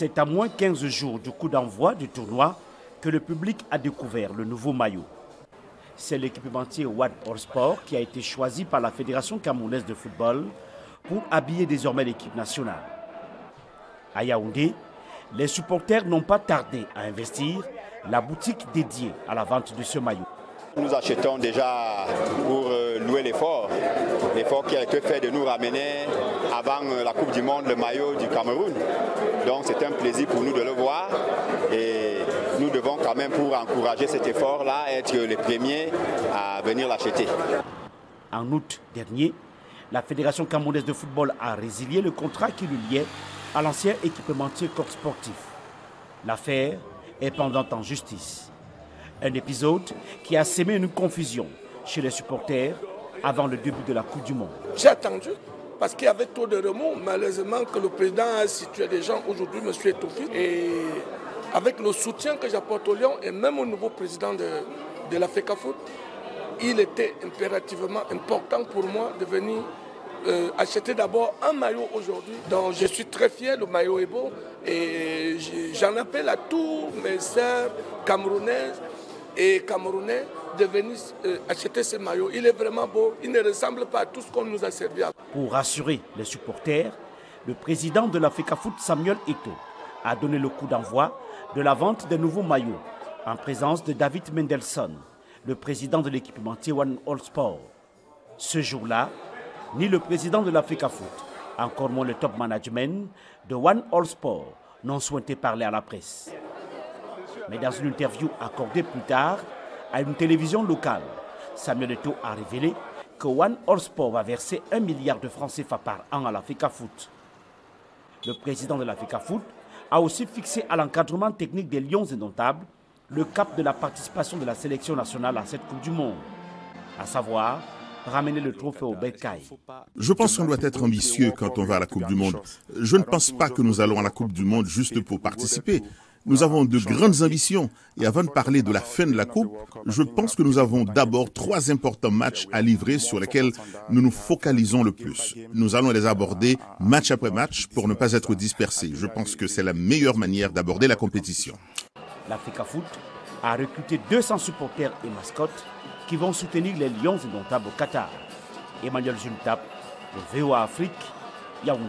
C'est à moins 15 jours du coup d'envoi du tournoi que le public a découvert le nouveau maillot. C'est l'équipementier One All Sport qui a été choisi par la Fédération camerounaise de football pour habiller désormais l'équipe nationale. À Yaoundé, les supporters n'ont pas tardé à investir la boutique dédiée à la vente de ce maillot. Nous achetons déjà pour euh, louer l'effort, l'effort qui a été fait de nous ramener avant euh, la Coupe du Monde le maillot du Cameroun. Donc c'est un plaisir pour nous de le voir et nous devons quand même pour encourager cet effort-là être les premiers à venir l'acheter. En août dernier, la Fédération camerounaise de football a résilié le contrat qui le liait à l'ancien équipementier corps sportif. L'affaire est pendante en justice. Un épisode qui a sémé une confusion chez les supporters avant le début de la Coupe du Monde. J'ai attendu parce qu'il y avait trop de remous. Malheureusement, que le président a situé des gens aujourd'hui, M. Etoufi. Et avec le soutien que j'apporte au Lyon et même au nouveau président de, de la FECAFOOT, il était impérativement important pour moi de venir euh, acheter d'abord un maillot aujourd'hui. Donc je suis très fier, le maillot est beau et j'en appelle à tous mes sœurs camerounaises et camerounais de venir euh, acheter ce maillot. Il est vraiment beau, il ne ressemble pas à tout ce qu'on nous a servi. Pour rassurer les supporters, le président de la FECAFOOT, Samuel Eto, a donné le coup d'envoi de la vente des nouveaux maillots en présence de David Mendelssohn, le président de l'équipementier One All Sport. Ce jour-là, ni le président de l'Africa Foot, encore moins le top management de One All Sport n'ont souhaité parler à la presse. Mais dans une interview accordée plus tard à une télévision locale, Samuel Eto'o a révélé que One All Sport va verser un milliard de francs CFA par an à l'Africa Foot. Le président de l'Africa Foot a aussi fixé à l'encadrement technique des Lions indomptables le cap de la participation de la sélection nationale à cette Coupe du Monde, à savoir ramener le trophée au Betkai. Je pense qu'on doit être ambitieux quand on va à la Coupe du Monde. Je ne pense pas que nous allons à la Coupe du Monde juste pour participer. Nous avons de grandes ambitions et avant de parler de la fin de la Coupe, je pense que nous avons d'abord trois importants matchs à livrer sur lesquels nous nous focalisons le plus. Nous allons les aborder match après match pour ne pas être dispersés. Je pense que c'est la meilleure manière d'aborder la compétition. L'Africa Foot a recruté 200 supporters et mascottes qui vont soutenir les Lions indomptables au Qatar. Emmanuel Juntap, le VOA Afrique, Yaoundé.